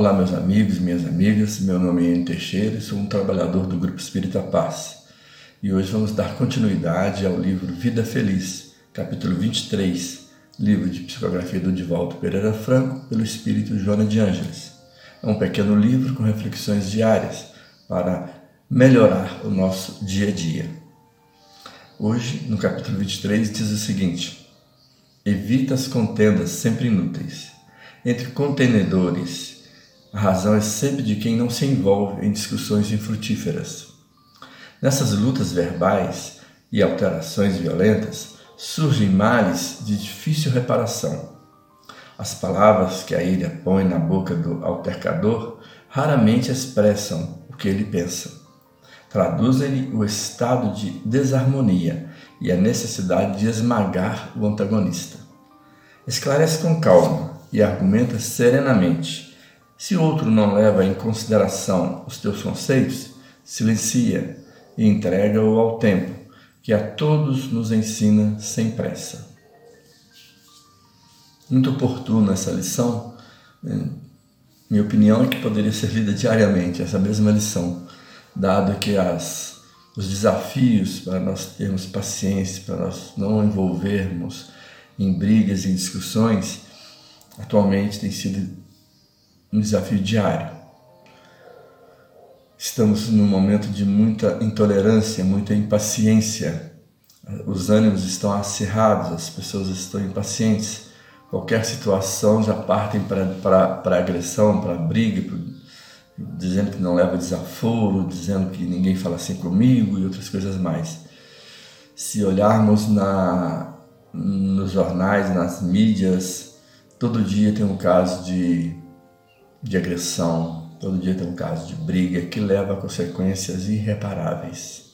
Olá, meus amigos minhas amigas. Meu nome é Ian Teixeira e sou um trabalhador do Grupo Espírita Paz. E hoje vamos dar continuidade ao livro Vida Feliz, capítulo 23, livro de psicografia do Divaldo Pereira Franco, pelo Espírito Joana de Ângeles. É um pequeno livro com reflexões diárias para melhorar o nosso dia a dia. Hoje, no capítulo 23, diz o seguinte: Evita as contendas sempre inúteis. Entre contenedores a razão é sempre de quem não se envolve em discussões infrutíferas. Nessas lutas verbais e alterações violentas surgem males de difícil reparação. As palavras que a ira põe na boca do altercador raramente expressam o que ele pensa. Traduzem-lhe o estado de desarmonia e a necessidade de esmagar o antagonista. Esclarece com calma e argumenta serenamente se outro não leva em consideração os teus conceitos, silencia e entrega-o ao tempo, que a todos nos ensina sem pressa. Muito oportuna essa lição. Né? Minha opinião é que poderia ser lida diariamente, essa mesma lição, dado que as, os desafios para nós termos paciência, para nós não envolvermos em brigas e discussões, atualmente têm sido um desafio diário. Estamos num momento de muita intolerância, muita impaciência. Os ânimos estão acirrados, as pessoas estão impacientes. Qualquer situação já partem para agressão, para briga, pra, dizendo que não leva desaforo, dizendo que ninguém fala assim comigo e outras coisas mais. Se olharmos na, nos jornais, nas mídias, todo dia tem um caso de de agressão, todo dia tem um caso de briga que leva a consequências irreparáveis.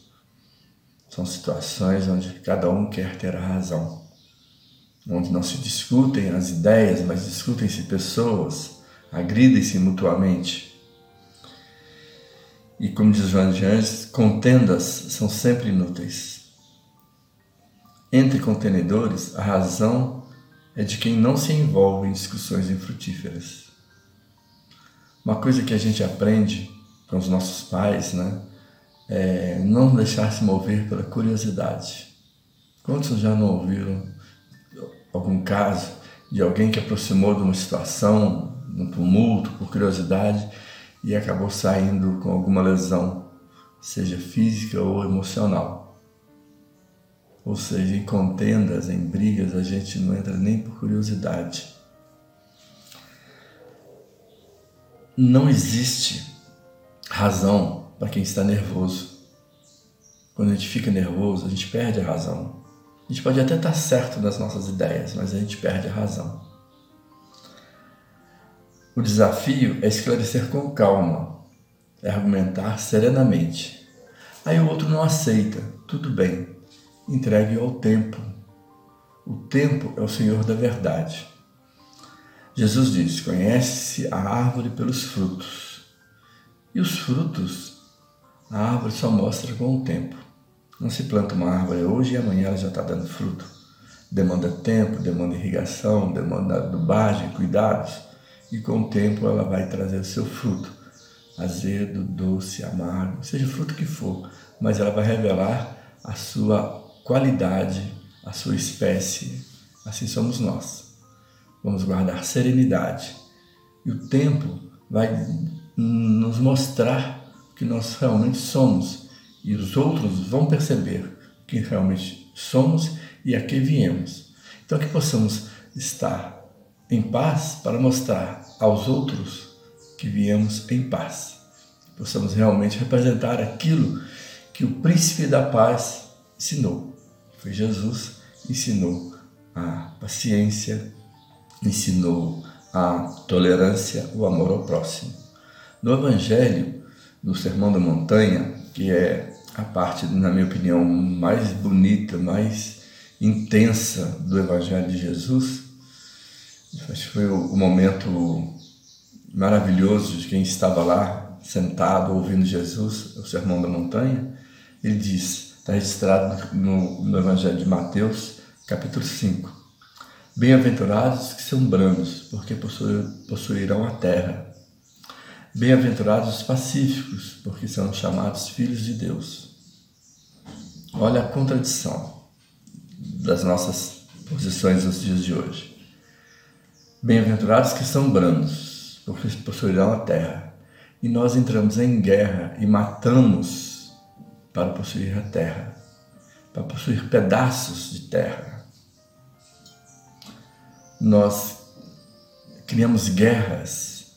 São situações onde cada um quer ter a razão, onde não se discutem as ideias, mas discutem-se pessoas, agridem-se mutuamente. E como diz João de Anjos, contendas são sempre inúteis. Entre contenedores, a razão é de quem não se envolve em discussões infrutíferas. Uma coisa que a gente aprende com os nossos pais, né? É não deixar se mover pela curiosidade. Quantos já não ouviram algum caso de alguém que aproximou de uma situação, um tumulto, por curiosidade e acabou saindo com alguma lesão, seja física ou emocional? Ou seja, em contendas, em brigas, a gente não entra nem por curiosidade não existe razão para quem está nervoso. Quando a gente fica nervoso, a gente perde a razão. A gente pode até estar certo das nossas ideias, mas a gente perde a razão. O desafio é esclarecer com calma, é argumentar serenamente. Aí o outro não aceita, tudo bem, entregue ao tempo. O tempo é o Senhor da verdade. Jesus disse: Conhece-se a árvore pelos frutos. E os frutos, a árvore só mostra com o tempo. Não se planta uma árvore hoje e amanhã ela já está dando fruto. Demanda tempo, demanda irrigação, demanda adubagem, cuidados. E com o tempo ela vai trazer o seu fruto. Azedo, doce, amargo, seja o fruto que for. Mas ela vai revelar a sua qualidade, a sua espécie. Assim somos nós vamos guardar serenidade. E o tempo vai nos mostrar o que nós realmente somos. E os outros vão perceber o que realmente somos e a que viemos. Então, que possamos estar em paz para mostrar aos outros que viemos em paz. Possamos realmente representar aquilo que o príncipe da paz ensinou. Foi Jesus ensinou a paciência, ensinou a tolerância, o amor ao próximo. No Evangelho, no Sermão da Montanha, que é a parte, na minha opinião, mais bonita, mais intensa do Evangelho de Jesus, acho que foi o momento maravilhoso de quem estava lá, sentado, ouvindo Jesus, o Sermão da Montanha. Ele diz, está registrado no, no Evangelho de Mateus, capítulo 5. Bem-aventurados que são brandos, porque possuirão a terra. Bem-aventurados os pacíficos, porque são chamados filhos de Deus. Olha a contradição das nossas posições nos dias de hoje. Bem-aventurados que são brandos, porque possuirão a terra. E nós entramos em guerra e matamos para possuir a terra, para possuir pedaços de terra. Nós criamos guerras,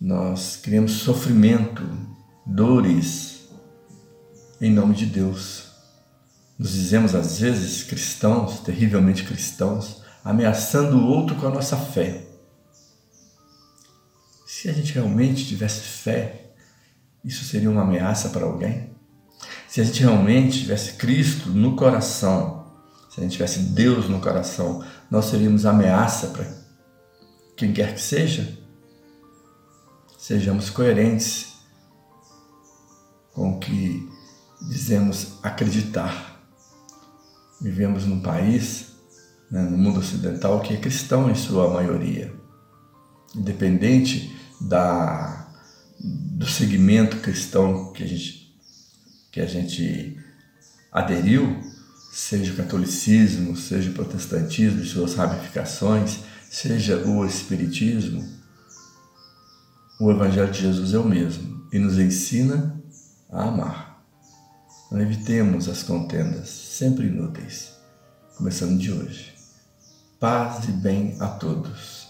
nós criamos sofrimento, dores, em nome de Deus. Nos dizemos às vezes cristãos, terrivelmente cristãos, ameaçando o outro com a nossa fé. Se a gente realmente tivesse fé, isso seria uma ameaça para alguém? Se a gente realmente tivesse Cristo no coração, se a gente tivesse Deus no coração, nós seríamos ameaça para quem quer que seja? Sejamos coerentes com o que dizemos acreditar. Vivemos num país, né, no mundo ocidental, que é cristão em sua maioria. Independente da, do segmento cristão que a gente, que a gente aderiu, seja o catolicismo, seja o protestantismo e suas ramificações, seja o espiritismo, o Evangelho de Jesus é o mesmo e nos ensina a amar. Não evitemos as contendas, sempre inúteis, começando de hoje. Paz e bem a todos.